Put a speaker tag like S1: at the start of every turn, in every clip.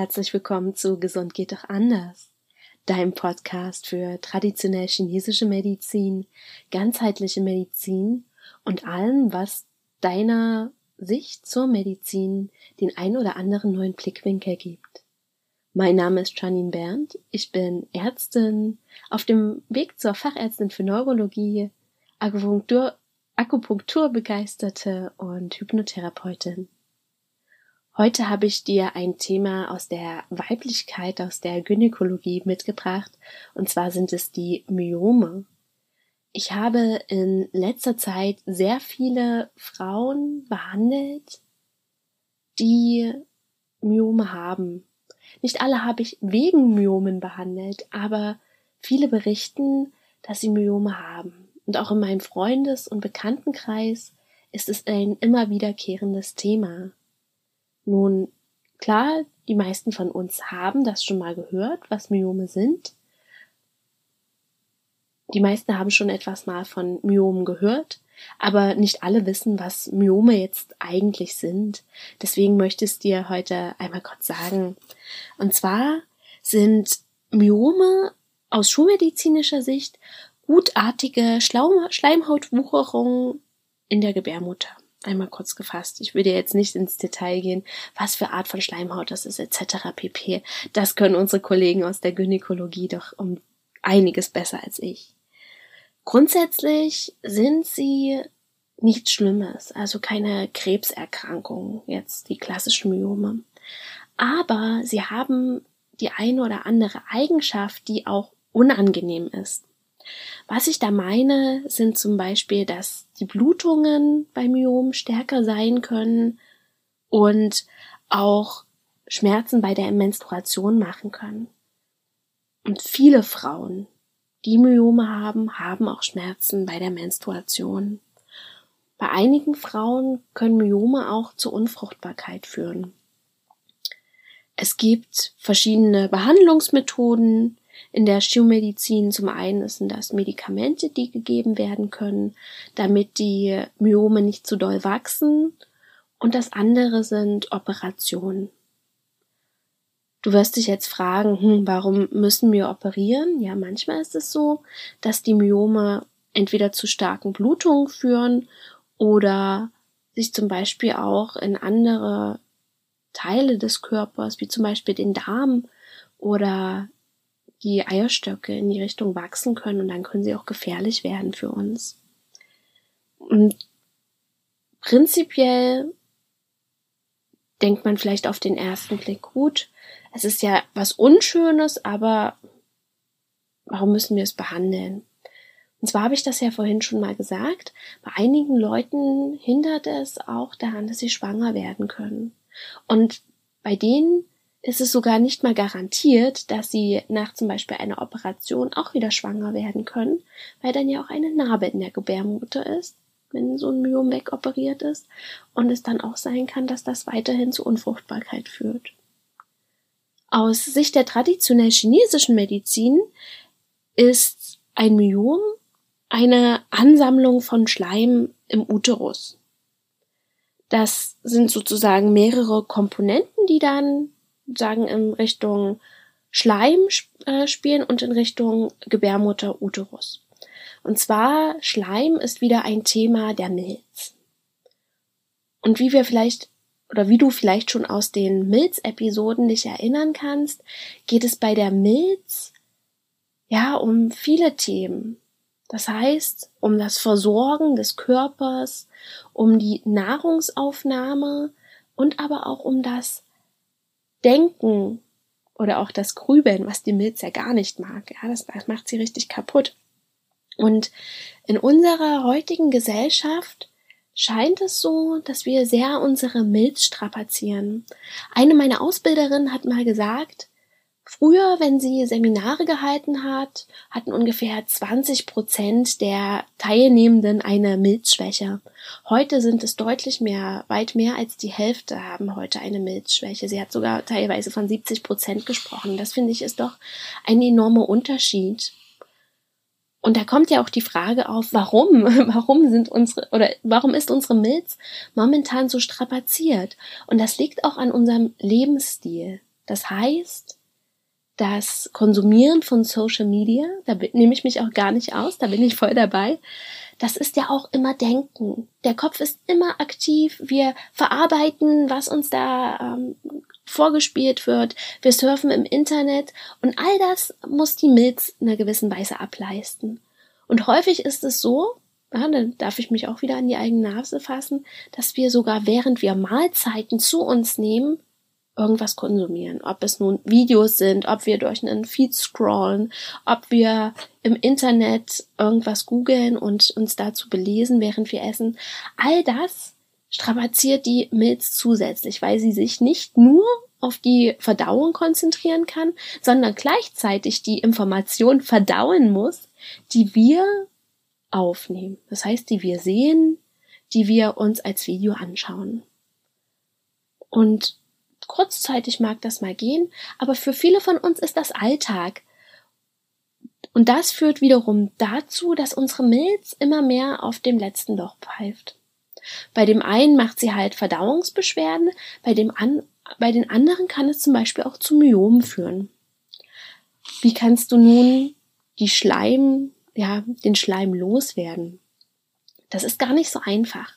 S1: Herzlich willkommen zu Gesund geht doch anders, deinem Podcast für traditionell chinesische Medizin, ganzheitliche Medizin und allem, was deiner Sicht zur Medizin den ein oder anderen neuen Blickwinkel gibt. Mein Name ist Janine Berndt, ich bin Ärztin, auf dem Weg zur Fachärztin für Neurologie, Akupunktur, Akupunkturbegeisterte und Hypnotherapeutin. Heute habe ich dir ein Thema aus der Weiblichkeit, aus der Gynäkologie mitgebracht, und zwar sind es die Myome. Ich habe in letzter Zeit sehr viele Frauen behandelt, die Myome haben. Nicht alle habe ich wegen Myomen behandelt, aber viele berichten, dass sie Myome haben. Und auch in meinem Freundes- und Bekanntenkreis ist es ein immer wiederkehrendes Thema. Nun, klar, die meisten von uns haben das schon mal gehört, was Myome sind. Die meisten haben schon etwas mal von Myomen gehört, aber nicht alle wissen, was Myome jetzt eigentlich sind. Deswegen möchte ich es dir heute einmal kurz sagen. Und zwar sind Myome aus schulmedizinischer Sicht gutartige Schleimhautwucherungen in der Gebärmutter einmal kurz gefasst. Ich will dir jetzt nicht ins Detail gehen, was für Art von Schleimhaut das ist, etc. pp. Das können unsere Kollegen aus der Gynäkologie doch um einiges besser als ich. Grundsätzlich sind sie nichts Schlimmes, also keine Krebserkrankung, jetzt die klassischen Myome. Aber sie haben die eine oder andere Eigenschaft, die auch unangenehm ist. Was ich da meine, sind zum Beispiel, dass die Blutungen bei Myomen stärker sein können und auch Schmerzen bei der Menstruation machen können. Und viele Frauen, die Myome haben, haben auch Schmerzen bei der Menstruation. Bei einigen Frauen können Myome auch zur Unfruchtbarkeit führen. Es gibt verschiedene Behandlungsmethoden, in der Schulmedizin zum einen sind das Medikamente, die gegeben werden können, damit die Myome nicht zu doll wachsen. Und das andere sind Operationen. Du wirst dich jetzt fragen, hm, warum müssen wir operieren? Ja, manchmal ist es so, dass die Myome entweder zu starken Blutungen führen oder sich zum Beispiel auch in andere Teile des Körpers, wie zum Beispiel den Darm oder die Eierstöcke in die Richtung wachsen können und dann können sie auch gefährlich werden für uns. Und prinzipiell denkt man vielleicht auf den ersten Blick gut. Es ist ja was Unschönes, aber warum müssen wir es behandeln? Und zwar habe ich das ja vorhin schon mal gesagt. Bei einigen Leuten hindert es auch daran, dass sie schwanger werden können. Und bei denen ist es sogar nicht mal garantiert, dass sie nach zum Beispiel einer Operation auch wieder schwanger werden können, weil dann ja auch eine Narbe in der Gebärmutter ist, wenn so ein Myom wegoperiert ist, und es dann auch sein kann, dass das weiterhin zu Unfruchtbarkeit führt. Aus Sicht der traditionell chinesischen Medizin ist ein Myom eine Ansammlung von Schleim im Uterus. Das sind sozusagen mehrere Komponenten, die dann sagen in Richtung Schleim äh, spielen und in Richtung Gebärmutter Uterus. Und zwar Schleim ist wieder ein Thema der Milz. Und wie wir vielleicht oder wie du vielleicht schon aus den Milz-Episoden dich erinnern kannst, geht es bei der Milz ja um viele Themen. Das heißt, um das Versorgen des Körpers, um die Nahrungsaufnahme und aber auch um das Denken oder auch das Grübeln, was die Milz ja gar nicht mag. Ja, das, das macht sie richtig kaputt. Und in unserer heutigen Gesellschaft scheint es so, dass wir sehr unsere Milz strapazieren. Eine meiner Ausbilderinnen hat mal gesagt, Früher, wenn sie Seminare gehalten hat, hatten ungefähr 20 Prozent der Teilnehmenden eine Milzschwäche. Heute sind es deutlich mehr, weit mehr als die Hälfte haben heute eine Milzschwäche. Sie hat sogar teilweise von 70 Prozent gesprochen. Das finde ich ist doch ein enormer Unterschied. Und da kommt ja auch die Frage auf, warum? Warum sind unsere, oder warum ist unsere Milz momentan so strapaziert? Und das liegt auch an unserem Lebensstil. Das heißt, das Konsumieren von Social Media, da nehme ich mich auch gar nicht aus, da bin ich voll dabei. Das ist ja auch immer Denken. Der Kopf ist immer aktiv. Wir verarbeiten, was uns da ähm, vorgespielt wird. Wir surfen im Internet und all das muss die Milz in einer gewissen Weise ableisten. Und häufig ist es so, ja, dann darf ich mich auch wieder an die eigene Nase fassen, dass wir sogar während wir Mahlzeiten zu uns nehmen, irgendwas konsumieren. Ob es nun Videos sind, ob wir durch einen Feed scrollen, ob wir im Internet irgendwas googeln und uns dazu belesen, während wir essen. All das strapaziert die Milz zusätzlich, weil sie sich nicht nur auf die Verdauung konzentrieren kann, sondern gleichzeitig die Information verdauen muss, die wir aufnehmen. Das heißt, die wir sehen, die wir uns als Video anschauen. Und kurzzeitig mag das mal gehen, aber für viele von uns ist das Alltag. Und das führt wiederum dazu, dass unsere Milz immer mehr auf dem letzten Loch pfeift. Bei dem einen macht sie halt Verdauungsbeschwerden, bei dem an, bei den anderen kann es zum Beispiel auch zu Myomen führen. Wie kannst du nun die Schleim, ja, den Schleim loswerden? Das ist gar nicht so einfach.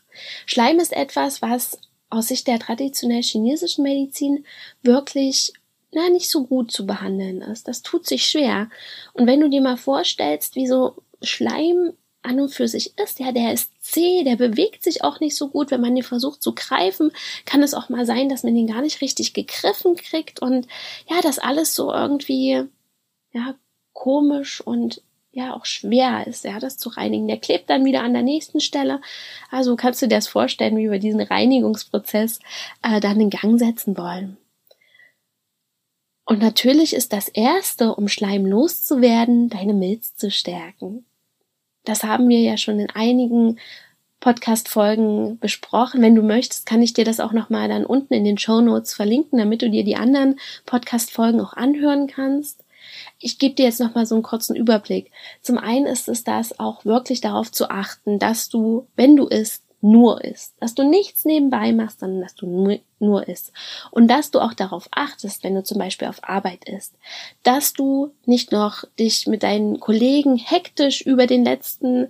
S1: Schleim ist etwas, was aus Sicht der traditionell chinesischen Medizin wirklich na, nicht so gut zu behandeln ist. Das tut sich schwer. Und wenn du dir mal vorstellst, wie so Schleim an und für sich ist, ja, der ist zäh, der bewegt sich auch nicht so gut. Wenn man den versucht zu greifen, kann es auch mal sein, dass man den gar nicht richtig gegriffen kriegt und ja, das alles so irgendwie, ja, komisch und ja auch schwer ist, ja, das zu reinigen. Der klebt dann wieder an der nächsten Stelle. Also kannst du dir das vorstellen, wie wir diesen Reinigungsprozess äh, dann in Gang setzen wollen. Und natürlich ist das Erste, um Schleim loszuwerden, deine Milz zu stärken. Das haben wir ja schon in einigen Podcast-Folgen besprochen. Wenn du möchtest, kann ich dir das auch nochmal dann unten in den Show Notes verlinken, damit du dir die anderen Podcast-Folgen auch anhören kannst. Ich gebe dir jetzt nochmal so einen kurzen Überblick. Zum einen ist es das auch wirklich darauf zu achten, dass du, wenn du isst, nur isst. Dass du nichts nebenbei machst, sondern dass du nur, nur isst. Und dass du auch darauf achtest, wenn du zum Beispiel auf Arbeit isst, dass du nicht noch dich mit deinen Kollegen hektisch über den letzten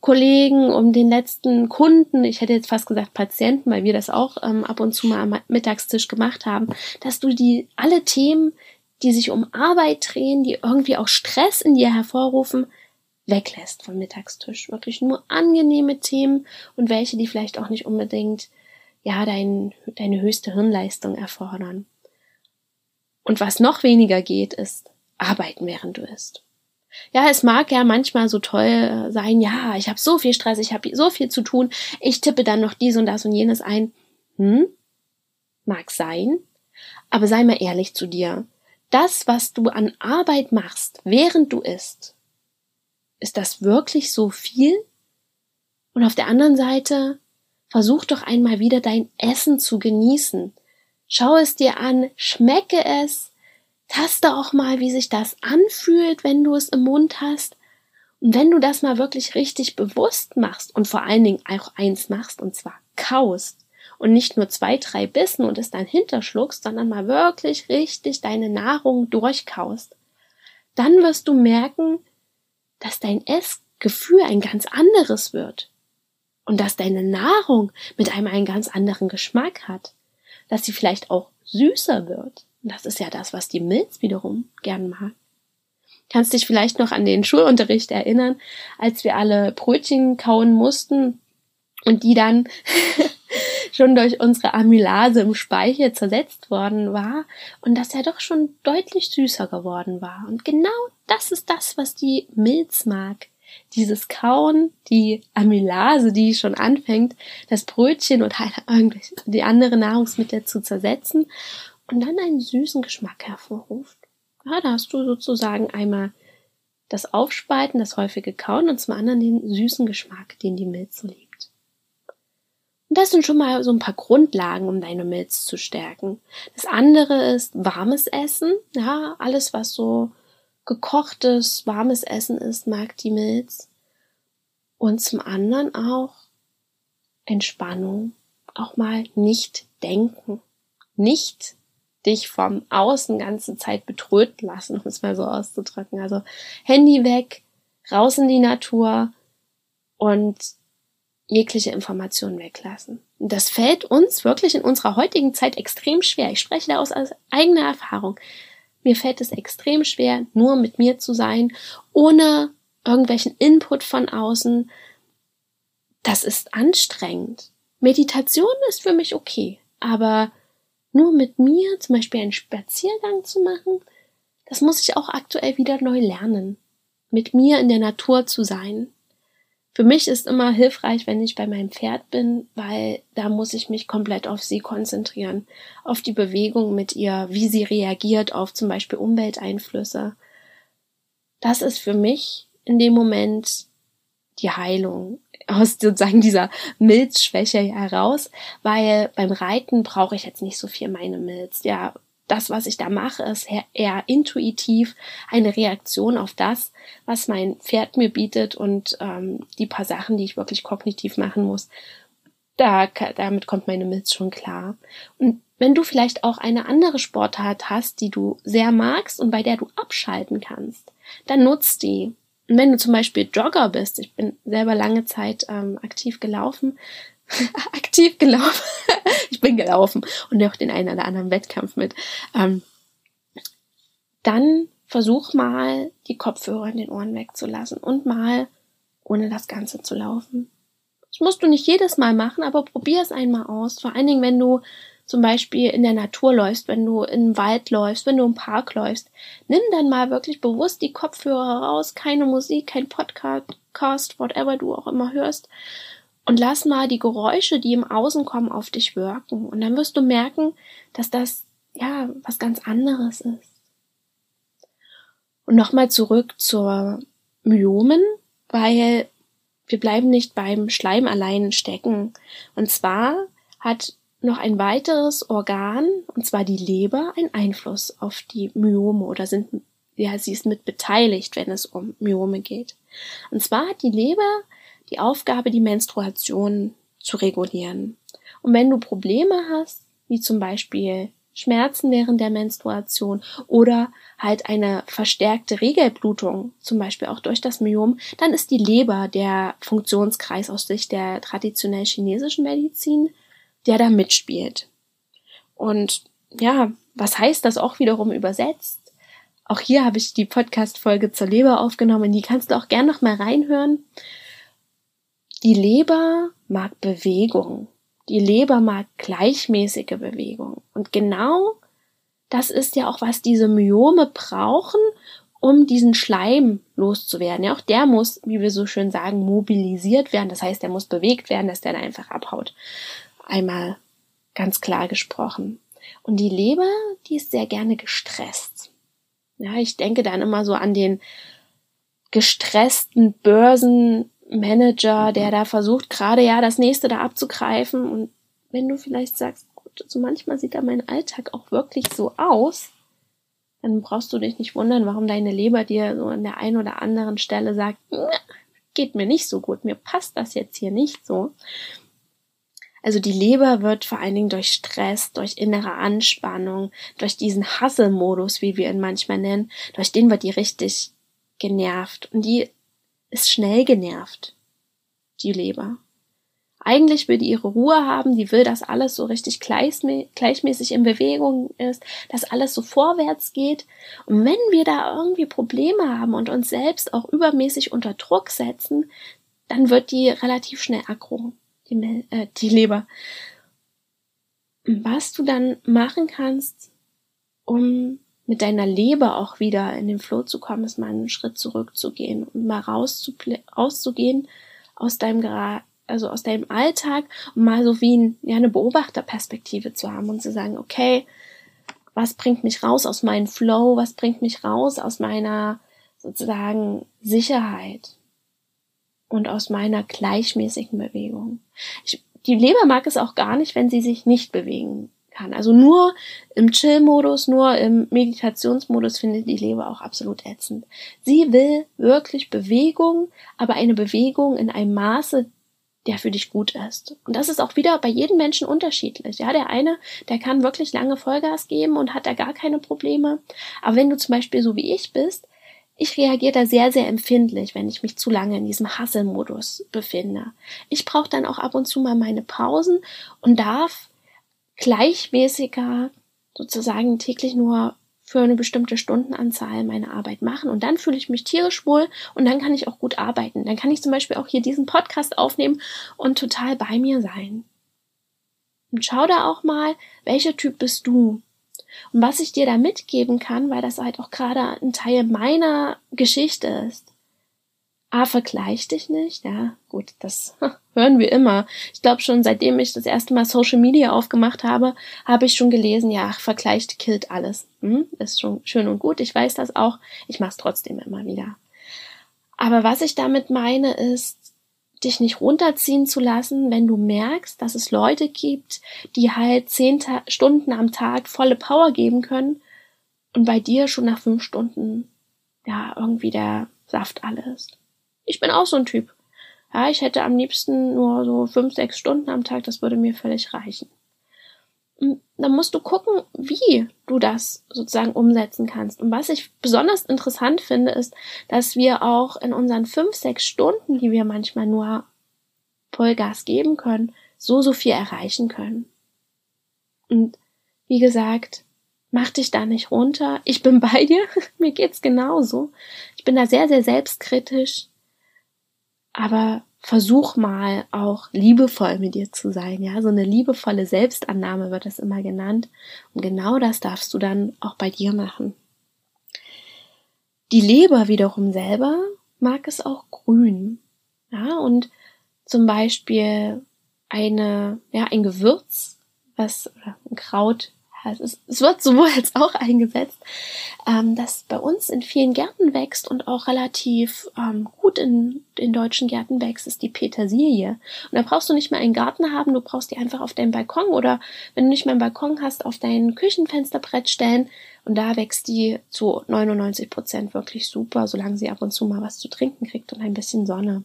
S1: Kollegen, um den letzten Kunden, ich hätte jetzt fast gesagt Patienten, weil wir das auch ähm, ab und zu mal am Mittagstisch gemacht haben, dass du die alle Themen, die sich um Arbeit drehen, die irgendwie auch Stress in dir hervorrufen, weglässt vom Mittagstisch. Wirklich nur angenehme Themen und welche, die vielleicht auch nicht unbedingt, ja, dein, deine höchste Hirnleistung erfordern. Und was noch weniger geht, ist arbeiten, während du isst. Ja, es mag ja manchmal so toll sein, ja, ich habe so viel Stress, ich habe so viel zu tun, ich tippe dann noch dies und das und jenes ein. Hm? Mag sein, aber sei mal ehrlich zu dir. Das, was du an Arbeit machst, während du isst, ist das wirklich so viel? Und auf der anderen Seite, versuch doch einmal wieder dein Essen zu genießen. Schau es dir an, schmecke es, taste auch mal, wie sich das anfühlt, wenn du es im Mund hast. Und wenn du das mal wirklich richtig bewusst machst und vor allen Dingen auch eins machst, und zwar kaust und nicht nur zwei, drei Bissen und es dann hinterschluckst, sondern mal wirklich richtig deine Nahrung durchkaust, dann wirst du merken, dass dein Essgefühl ein ganz anderes wird und dass deine Nahrung mit einem einen ganz anderen Geschmack hat, dass sie vielleicht auch süßer wird. Und das ist ja das, was die Milz wiederum gern mag. Kannst dich vielleicht noch an den Schulunterricht erinnern, als wir alle Brötchen kauen mussten und die dann schon durch unsere Amylase im Speichel zersetzt worden war und dass er doch schon deutlich süßer geworden war. Und genau das ist das, was die Milz mag. Dieses Kauen, die Amylase, die schon anfängt, das Brötchen oder irgendwelche, die anderen Nahrungsmittel zu zersetzen und dann einen süßen Geschmack hervorruft. Ja, da hast du sozusagen einmal das Aufspalten, das häufige Kauen und zum anderen den süßen Geschmack, den die Milz so liebt. Und das sind schon mal so ein paar Grundlagen, um deine Milz zu stärken. Das andere ist warmes Essen. Ja, alles, was so gekochtes, warmes Essen ist, mag die Milz. Und zum anderen auch Entspannung. Auch mal nicht denken. Nicht dich vom Außen ganze Zeit betröten lassen, um es mal so auszudrücken. Also Handy weg, raus in die Natur und jegliche Informationen weglassen. Das fällt uns wirklich in unserer heutigen Zeit extrem schwer. Ich spreche da aus eigener Erfahrung. Mir fällt es extrem schwer, nur mit mir zu sein, ohne irgendwelchen Input von außen. Das ist anstrengend. Meditation ist für mich okay, aber nur mit mir zum Beispiel einen Spaziergang zu machen, das muss ich auch aktuell wieder neu lernen. Mit mir in der Natur zu sein. Für mich ist immer hilfreich, wenn ich bei meinem Pferd bin, weil da muss ich mich komplett auf sie konzentrieren, auf die Bewegung mit ihr, wie sie reagiert auf zum Beispiel Umwelteinflüsse. Das ist für mich in dem Moment die Heilung aus sozusagen dieser Milzschwäche heraus, weil beim Reiten brauche ich jetzt nicht so viel meine Milz. Ja, das, was ich da mache, ist eher intuitiv eine Reaktion auf das, was mein Pferd mir bietet und ähm, die paar Sachen, die ich wirklich kognitiv machen muss. Da, damit kommt meine Milz schon klar. Und wenn du vielleicht auch eine andere Sportart hast, die du sehr magst und bei der du abschalten kannst, dann nutzt die. Und wenn du zum Beispiel Jogger bist, ich bin selber lange Zeit ähm, aktiv gelaufen, aktiv gelaufen. ich bin gelaufen und auch den einen oder anderen Wettkampf mit. Ähm, dann versuch mal, die Kopfhörer in den Ohren wegzulassen und mal ohne das Ganze zu laufen. Das musst du nicht jedes Mal machen, aber probier es einmal aus. Vor allen Dingen, wenn du zum Beispiel in der Natur läufst, wenn du im Wald läufst, wenn du im Park läufst. Nimm dann mal wirklich bewusst die Kopfhörer raus, keine Musik, kein Podcast, whatever du auch immer hörst, und lass mal die Geräusche, die im Außen kommen, auf dich wirken. Und dann wirst du merken, dass das ja was ganz anderes ist. Und nochmal zurück zur Myomen, weil wir bleiben nicht beim Schleim allein stecken. Und zwar hat noch ein weiteres Organ, und zwar die Leber, einen Einfluss auf die Myome oder sind, ja, sie ist mit beteiligt, wenn es um Myome geht. Und zwar hat die Leber die Aufgabe, die Menstruation zu regulieren. Und wenn du Probleme hast, wie zum Beispiel Schmerzen während der Menstruation oder halt eine verstärkte Regelblutung, zum Beispiel auch durch das Myom, dann ist die Leber der Funktionskreis aus Sicht der traditionell chinesischen Medizin, der da mitspielt. Und ja, was heißt das auch wiederum übersetzt? Auch hier habe ich die Podcast-Folge zur Leber aufgenommen, die kannst du auch gern noch mal reinhören. Die Leber mag Bewegung. Die Leber mag gleichmäßige Bewegung. Und genau das ist ja auch, was diese Myome brauchen, um diesen Schleim loszuwerden. Ja, auch der muss, wie wir so schön sagen, mobilisiert werden. Das heißt, der muss bewegt werden, dass der dann einfach abhaut. Einmal ganz klar gesprochen. Und die Leber, die ist sehr gerne gestresst. Ja, ich denke dann immer so an den gestressten Börsen Manager, der da versucht, gerade ja das nächste da abzugreifen. Und wenn du vielleicht sagst, gut, so also manchmal sieht da mein Alltag auch wirklich so aus, dann brauchst du dich nicht wundern, warum deine Leber dir so an der einen oder anderen Stelle sagt, geht mir nicht so gut, mir passt das jetzt hier nicht so. Also die Leber wird vor allen Dingen durch Stress, durch innere Anspannung, durch diesen Hasselmodus, wie wir ihn manchmal nennen, durch den wird die richtig genervt. Und die ist schnell genervt, die Leber. Eigentlich will die ihre Ruhe haben, die will, dass alles so richtig gleichmäßig in Bewegung ist, dass alles so vorwärts geht. Und wenn wir da irgendwie Probleme haben und uns selbst auch übermäßig unter Druck setzen, dann wird die relativ schnell aggro, die, äh, die Leber. Was du dann machen kannst, um mit deiner Leber auch wieder in den Flow zu kommen, ist mal einen Schritt zurückzugehen und mal rauszugehen aus deinem also aus deinem Alltag und mal so wie ein, ja, eine Beobachterperspektive zu haben und zu sagen, okay, was bringt mich raus aus meinem Flow, was bringt mich raus aus meiner sozusagen Sicherheit und aus meiner gleichmäßigen Bewegung. Ich, die Leber mag es auch gar nicht, wenn sie sich nicht bewegen kann. Also nur im Chill-Modus, nur im Meditationsmodus findet die Leber auch absolut ätzend. Sie will wirklich Bewegung, aber eine Bewegung in einem Maße, der für dich gut ist. Und das ist auch wieder bei jedem Menschen unterschiedlich. Ja, der eine, der kann wirklich lange Vollgas geben und hat da gar keine Probleme. Aber wenn du zum Beispiel so wie ich bist, ich reagiere da sehr, sehr empfindlich, wenn ich mich zu lange in diesem Hasselmodus befinde. Ich brauche dann auch ab und zu mal meine Pausen und darf gleichmäßiger sozusagen täglich nur für eine bestimmte Stundenanzahl meine Arbeit machen und dann fühle ich mich tierisch wohl und dann kann ich auch gut arbeiten. Dann kann ich zum Beispiel auch hier diesen Podcast aufnehmen und total bei mir sein. Und schau da auch mal, welcher Typ bist du? Und was ich dir da mitgeben kann, weil das halt auch gerade ein Teil meiner Geschichte ist. Ah, vergleich dich nicht, ja, gut, das hören wir immer. Ich glaube schon, seitdem ich das erste Mal Social Media aufgemacht habe, habe ich schon gelesen, ja, vergleicht killt alles. Hm, ist schon schön und gut, ich weiß das auch, ich mache es trotzdem immer wieder. Aber was ich damit meine, ist, dich nicht runterziehen zu lassen, wenn du merkst, dass es Leute gibt, die halt zehn Ta Stunden am Tag volle Power geben können und bei dir schon nach fünf Stunden ja irgendwie der Saft alle ist. Ich bin auch so ein Typ. Ja, ich hätte am liebsten nur so fünf, sechs Stunden am Tag, das würde mir völlig reichen. Und dann musst du gucken, wie du das sozusagen umsetzen kannst. Und was ich besonders interessant finde, ist, dass wir auch in unseren fünf, sechs Stunden, die wir manchmal nur Vollgas geben können, so, so viel erreichen können. Und wie gesagt, mach dich da nicht runter. Ich bin bei dir. Mir geht's genauso. Ich bin da sehr, sehr selbstkritisch. Aber versuch mal auch liebevoll mit dir zu sein, ja, so eine liebevolle Selbstannahme wird das immer genannt. Und genau das darfst du dann auch bei dir machen. Die Leber wiederum selber mag es auch grün, ja, und zum Beispiel eine, ja, ein Gewürz, was, oder ein Kraut, es, ist, es wird sowohl als auch eingesetzt, ähm, das bei uns in vielen Gärten wächst und auch relativ ähm, gut in den deutschen Gärten wächst, ist die Petersilie. Und da brauchst du nicht mehr einen Garten haben, du brauchst die einfach auf deinem Balkon oder wenn du nicht mehr einen Balkon hast, auf dein Küchenfensterbrett stellen. Und da wächst die zu 99 Prozent wirklich super, solange sie ab und zu mal was zu trinken kriegt und ein bisschen Sonne.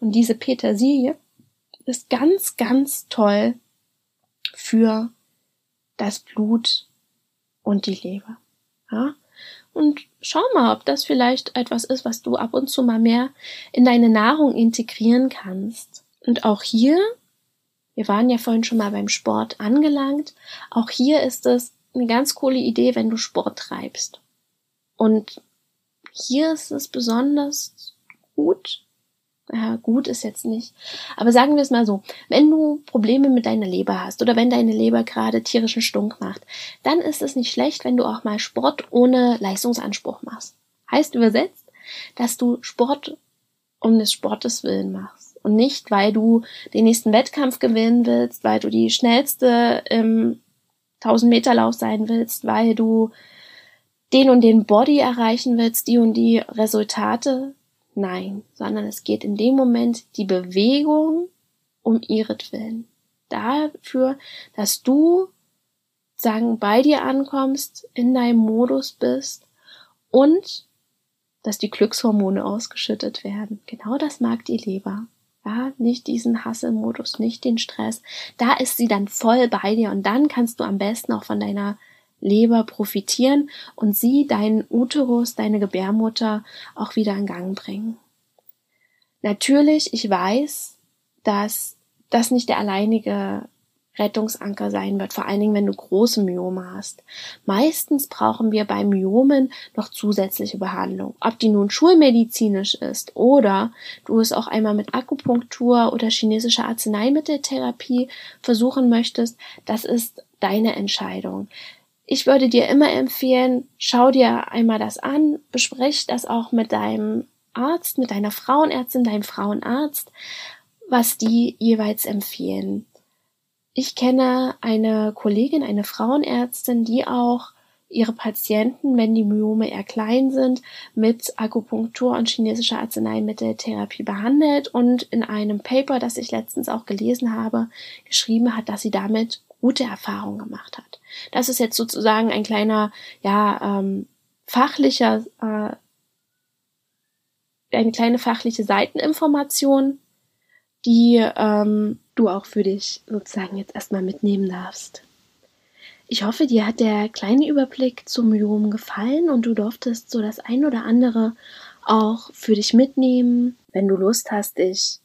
S1: Und diese Petersilie ist ganz, ganz toll für das Blut und die Leber. Ja? Und schau mal, ob das vielleicht etwas ist, was du ab und zu mal mehr in deine Nahrung integrieren kannst. Und auch hier, wir waren ja vorhin schon mal beim Sport angelangt, auch hier ist es eine ganz coole Idee, wenn du Sport treibst. Und hier ist es besonders gut, ja, gut ist jetzt nicht. Aber sagen wir es mal so, wenn du Probleme mit deiner Leber hast oder wenn deine Leber gerade tierischen Stunk macht, dann ist es nicht schlecht, wenn du auch mal Sport ohne Leistungsanspruch machst. Heißt übersetzt, dass du Sport um des Sportes willen machst und nicht, weil du den nächsten Wettkampf gewinnen willst, weil du die schnellste im 1000 Meter Lauf sein willst, weil du den und den Body erreichen willst, die und die Resultate, Nein, sondern es geht in dem Moment die Bewegung um ihretwillen. Dafür, dass du sagen, bei dir ankommst, in deinem Modus bist und dass die Glückshormone ausgeschüttet werden. Genau das mag die Leber. Ja, nicht diesen Hasselmodus, nicht den Stress. Da ist sie dann voll bei dir und dann kannst du am besten auch von deiner Leber profitieren und sie deinen Uterus, deine Gebärmutter auch wieder in Gang bringen. Natürlich, ich weiß, dass das nicht der alleinige Rettungsanker sein wird, vor allen Dingen, wenn du große Myome hast. Meistens brauchen wir bei Myomen noch zusätzliche Behandlung. Ob die nun schulmedizinisch ist oder du es auch einmal mit Akupunktur oder chinesischer Arzneimitteltherapie versuchen möchtest, das ist deine Entscheidung ich würde dir immer empfehlen, schau dir einmal das an, besprich das auch mit deinem Arzt, mit deiner Frauenärztin, deinem Frauenarzt, was die jeweils empfehlen. Ich kenne eine Kollegin, eine Frauenärztin, die auch ihre Patienten, wenn die Myome eher klein sind, mit Akupunktur und chinesischer Arzneimitteltherapie behandelt und in einem Paper, das ich letztens auch gelesen habe, geschrieben hat, dass sie damit gute Erfahrungen gemacht hat. Das ist jetzt sozusagen ein kleiner, ja, ähm, fachlicher, äh, eine kleine fachliche Seiteninformation die ähm, du auch für dich sozusagen jetzt erstmal mitnehmen darfst. Ich hoffe, dir hat der kleine Überblick zum Myom gefallen und du durftest so das ein oder andere auch für dich mitnehmen. Wenn du Lust hast, dich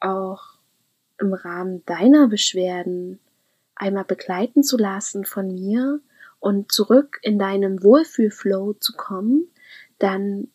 S1: auch im Rahmen deiner Beschwerden einmal begleiten zu lassen von mir und zurück in deinen Wohlfühlflow zu kommen, dann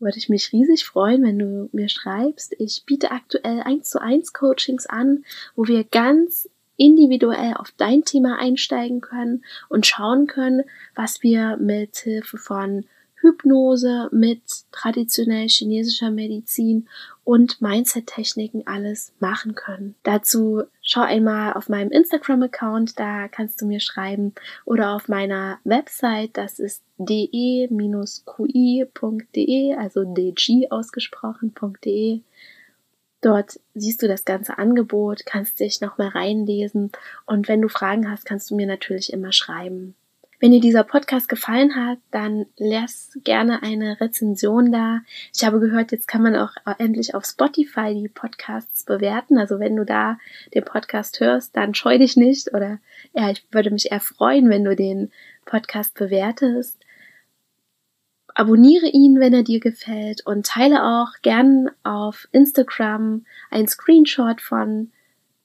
S1: würde ich mich riesig freuen, wenn du mir schreibst. Ich biete aktuell 1 zu 1 Coachings an, wo wir ganz individuell auf dein Thema einsteigen können und schauen können, was wir mit Hilfe von Hypnose, mit traditionell chinesischer Medizin und Mindset-Techniken alles machen können. Dazu schau einmal auf meinem Instagram-Account, da kannst du mir schreiben, oder auf meiner Website, das ist de-qi.de, also dg ausgesprochen.de. Dort siehst du das ganze Angebot, kannst dich nochmal reinlesen und wenn du Fragen hast, kannst du mir natürlich immer schreiben. Wenn dir dieser Podcast gefallen hat, dann lass gerne eine Rezension da. Ich habe gehört, jetzt kann man auch endlich auf Spotify die Podcasts bewerten. Also wenn du da den Podcast hörst, dann scheu dich nicht oder ja, ich würde mich eher freuen, wenn du den Podcast bewertest. Abonniere ihn, wenn er dir gefällt und teile auch gern auf Instagram ein Screenshot von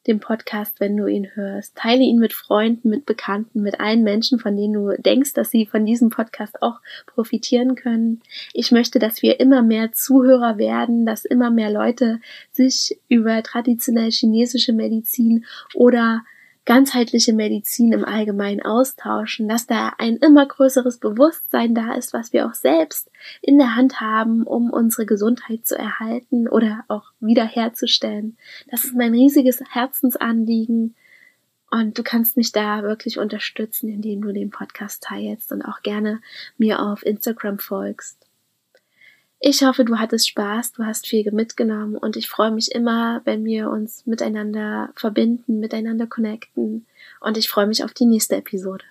S1: dem Podcast, wenn du ihn hörst. Teile ihn mit Freunden, mit Bekannten, mit allen Menschen, von denen du denkst, dass sie von diesem Podcast auch profitieren können. Ich möchte, dass wir immer mehr Zuhörer werden, dass immer mehr Leute sich über traditionell chinesische Medizin oder ganzheitliche Medizin im Allgemeinen austauschen, dass da ein immer größeres Bewusstsein da ist, was wir auch selbst in der Hand haben, um unsere Gesundheit zu erhalten oder auch wiederherzustellen. Das ist mein riesiges Herzensanliegen und du kannst mich da wirklich unterstützen, indem du den Podcast teilst und auch gerne mir auf Instagram folgst. Ich hoffe, du hattest Spaß, du hast viel mitgenommen und ich freue mich immer, wenn wir uns miteinander verbinden, miteinander connecten und ich freue mich auf die nächste Episode.